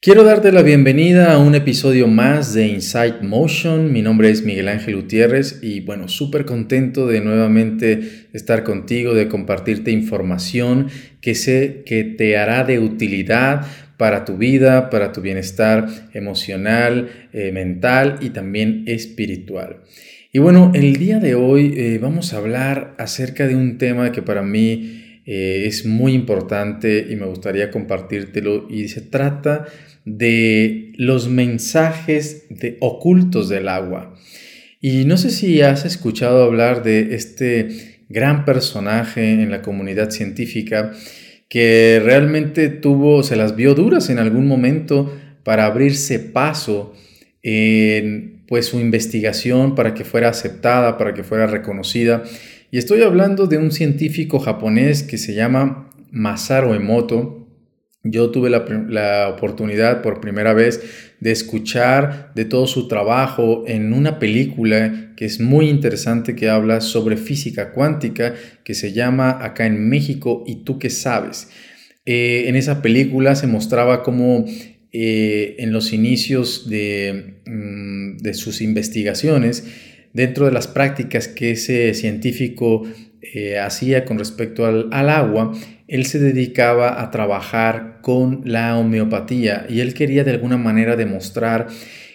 Quiero darte la bienvenida a un episodio más de Insight Motion. Mi nombre es Miguel Ángel Gutiérrez y bueno, súper contento de nuevamente estar contigo, de compartirte información que sé que te hará de utilidad para tu vida, para tu bienestar emocional, eh, mental y también espiritual. Y bueno, el día de hoy eh, vamos a hablar acerca de un tema que para mí eh, es muy importante y me gustaría compartírtelo y se trata de los mensajes de, ocultos del agua. Y no sé si has escuchado hablar de este gran personaje en la comunidad científica que realmente tuvo, se las vio duras en algún momento para abrirse paso en pues su investigación para que fuera aceptada, para que fuera reconocida y estoy hablando de un científico japonés que se llama Masaru Emoto. Yo tuve la, oportunidad por primera vez de escuchar de todo su trabajo en una película que es muy interesante que habla sobre física cuántica que se llama Acá en México y tú qué sabes. Eh, en esa película se mostraba cómo eh, en los inicios de, mm, de sus investigaciones dentro de las prácticas que ese científico eh, hacía con respecto al, agua, él se dedicaba a trabajar con la homeopatía y él quería de alguna manera demostrar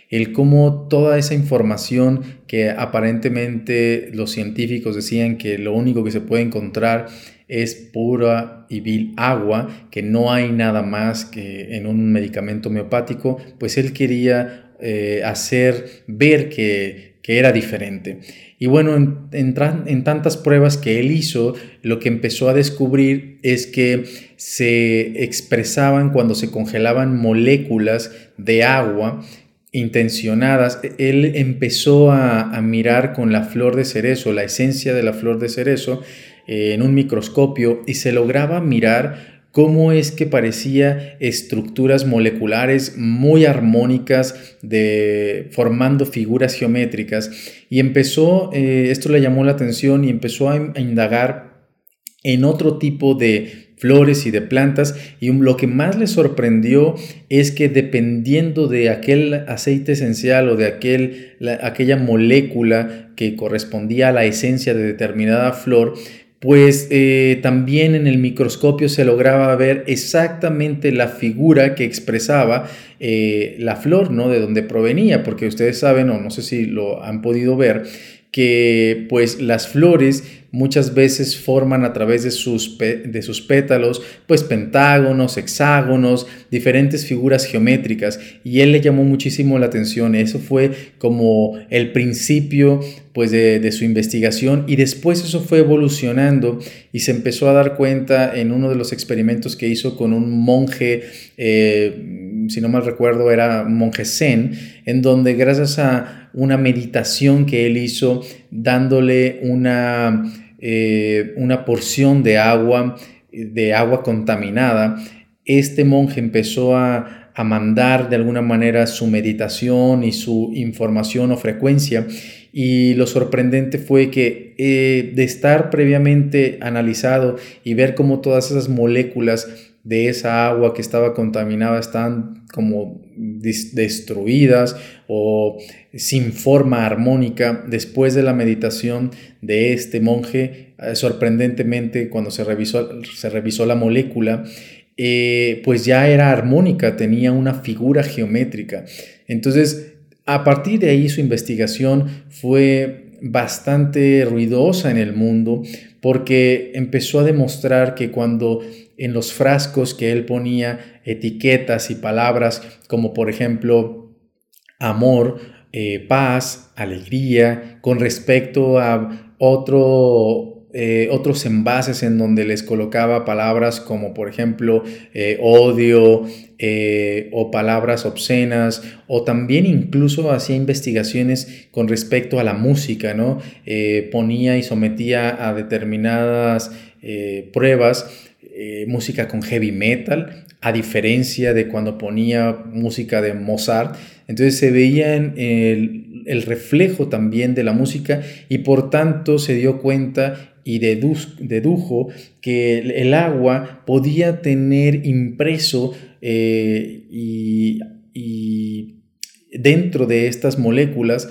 el cómo toda esa información que aparentemente los científicos decían que lo único que se puede encontrar es pura y vil agua, que no hay nada más que en un medicamento homeopático, pues él quería eh, hacer ver que que era diferente. Y bueno, en, en, tantas pruebas que él hizo, lo que empezó a descubrir es que se expresaban cuando se congelaban moléculas de agua intencionadas. Él empezó a, mirar con la flor de cerezo, la esencia de la flor de cerezo, eh, en un microscopio y se lograba mirar cómo es que parecía estructuras moleculares muy armónicas, de, formando figuras geométricas. Y empezó, eh, esto le llamó la atención y empezó a, indagar en otro tipo de flores y de plantas y lo que más le sorprendió es que dependiendo de aquel aceite esencial o de aquel, aquella molécula que correspondía a la esencia de determinada flor, pues eh, también en el microscopio se lograba ver exactamente la figura que expresaba eh, la flor, ¿no? De dónde provenía, porque ustedes saben, o no sé si lo han podido ver, que pues las flores muchas veces forman a través de sus, de sus pétalos pues pentágonos, hexágonos, diferentes figuras geométricas y él le llamó muchísimo la atención, eso fue como el principio pues de, su investigación y después eso fue evolucionando y se empezó a dar cuenta en uno de los experimentos que hizo con un monje eh, si no mal recuerdo, era monje zen, en donde gracias a una meditación que él hizo, dándole una, eh, una porción de agua, de agua contaminada, este monje empezó a, mandar de alguna manera su meditación y su información o frecuencia. Y lo sorprendente fue que eh, de estar previamente analizado y ver cómo todas esas moléculas de esa agua que estaba contaminada están como destruidas o sin forma armónica. Después de la meditación de este monje, eh, sorprendentemente cuando se revisó, se revisó la molécula, eh, pues ya era armónica, tenía una figura geométrica. Entonces, a partir de ahí su investigación fue bastante ruidosa en el mundo porque empezó a demostrar que cuando en los frascos que él ponía etiquetas y palabras como por ejemplo amor, eh, paz, alegría, con respecto a eh, otros envases en donde les colocaba palabras como por ejemplo eh, odio o palabras obscenas o también incluso hacía investigaciones con respecto a la música, ¿no? ponía y sometía a determinadas pruebas eh, música con heavy metal, a diferencia de cuando ponía música de Mozart. Entonces se veía el, el reflejo también de la música y por tanto se dio cuenta y dedujo que el agua podía tener impreso eh, y dentro de estas moléculas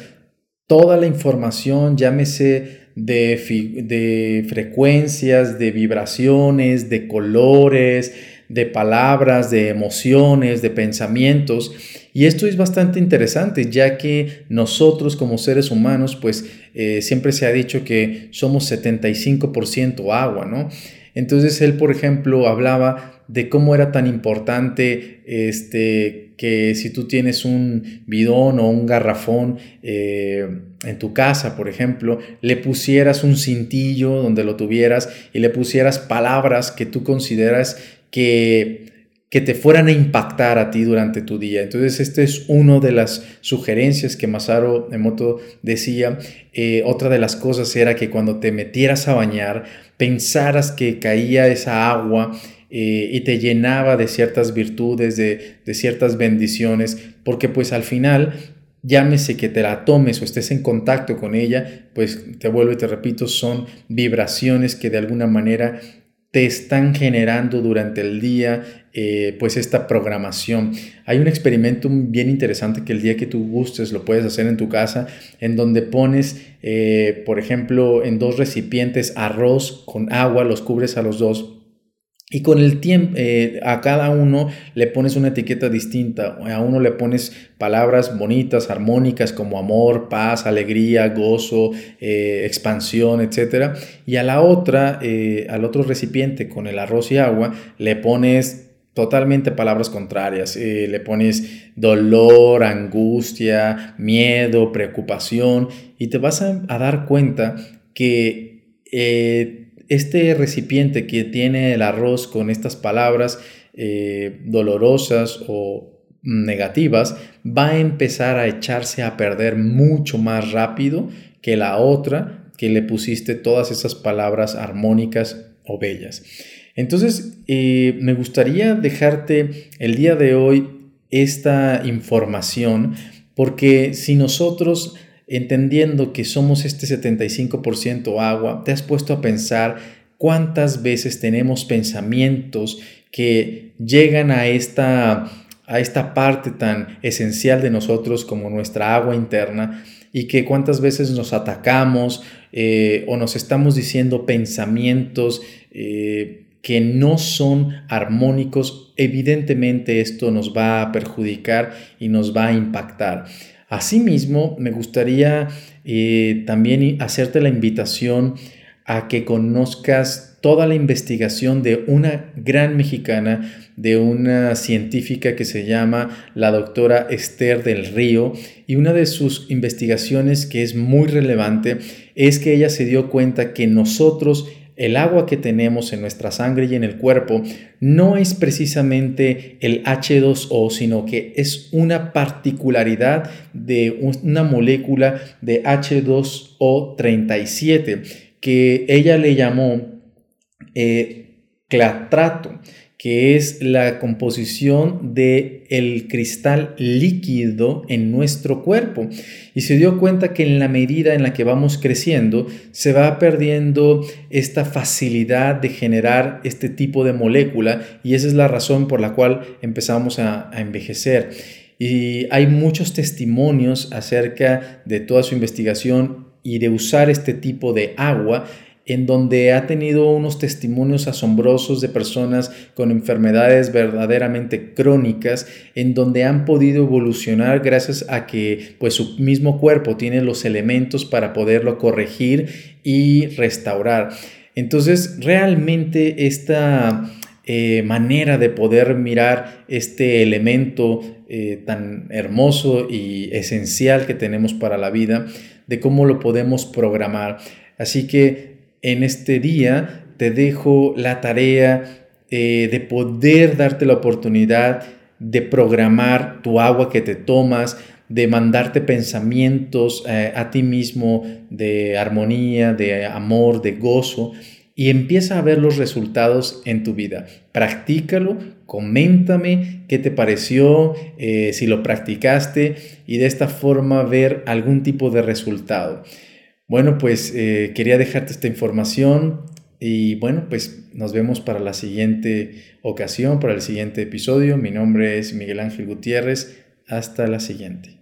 toda la información, llámese de, de frecuencias, de vibraciones, de colores, de palabras, de emociones, de pensamientos. Y esto es bastante interesante, ya que nosotros como seres humanos, pues eh, siempre se ha dicho que somos 75% agua, ¿no? Entonces él, por ejemplo, hablaba de cómo era tan importante este, que si tú tienes un bidón o un garrafón eh, en tu casa, por ejemplo, le pusieras un cintillo donde lo tuvieras y le pusieras palabras que tú consideras que que te fueran a impactar a ti durante tu día. Entonces, esta es una de las sugerencias que Masaru Emoto decía. Eh, otra de las cosas era que cuando te metieras a bañar, pensaras que caía esa agua eh, y te llenaba de ciertas virtudes, de, de ciertas bendiciones, porque pues al final llámese que te la tomes o estés en contacto con ella, pues te vuelvo y te repito, son vibraciones que de alguna manera te están generando durante el día eh, pues esta programación. Hay un experimento bien interesante que el día que tú gustes lo puedes hacer en tu casa, en donde pones, eh, por ejemplo, en dos recipientes arroz con agua, los cubres a los dos y con el tiempo, eh, a cada uno le pones una etiqueta distinta. A uno le pones palabras bonitas, armónicas, como amor, paz, alegría, gozo, eh, expansión, etc. Y a la otra, eh, al otro recipiente con el arroz y agua, le pones totalmente palabras contrarias. le pones dolor, angustia, miedo, preocupación. Y te vas a, a dar cuenta que este recipiente que tiene el arroz con estas palabras eh, dolorosas o negativas va a empezar a echarse a perder mucho más rápido que la otra que le pusiste todas esas palabras armónicas o bellas. Entonces, eh, me gustaría dejarte el día de hoy esta información porque si nosotros entendiendo que somos este 75% agua, te has puesto a pensar cuántas veces tenemos pensamientos que llegan a esta, a esta parte tan esencial de nosotros como nuestra agua interna y que cuántas veces nos atacamos eh, o nos estamos diciendo pensamientos eh, que no son armónicos, evidentemente esto nos va a perjudicar y nos va a impactar. Asimismo, me gustaría eh, también hacerte la invitación a que conozcas toda la investigación de una gran mexicana, de una científica que se llama la doctora Esther del Río, y una de sus investigaciones que es muy relevante es que ella se dio cuenta que nosotros el agua que tenemos en nuestra sangre y en el cuerpo no es precisamente el H2O, sino que es una particularidad de una molécula de H2O37 que ella le llamó eh, clatrato que es la composición de el cristal líquido en nuestro cuerpo. Y se dio cuenta que en la medida en la que vamos creciendo se va perdiendo esta facilidad de generar este tipo de molécula y esa es la razón por la cual empezamos a, a envejecer. Y hay muchos testimonios acerca de toda su investigación y de usar este tipo de agua en donde ha tenido unos testimonios asombrosos de personas con enfermedades verdaderamente crónicas, en donde han podido evolucionar gracias a que pues su mismo cuerpo tiene los elementos para poderlo corregir y restaurar. Entonces, realmente esta eh, manera de poder mirar este elemento eh, tan hermoso y esencial que tenemos para la vida, de cómo lo podemos programar. Así que en este día te dejo la tarea eh, de poder darte la oportunidad de programar tu agua que te tomas, de mandarte pensamientos eh, a ti mismo de armonía, de amor, de gozo y empieza a ver los resultados en tu vida. Practícalo, coméntame qué te pareció, eh, si lo practicaste y de esta forma ver algún tipo de resultado. Bueno, pues eh, quería dejarte esta información y bueno, pues nos vemos para la siguiente ocasión, para el siguiente episodio. Mi nombre es Miguel Ángel Gutiérrez. Hasta la siguiente.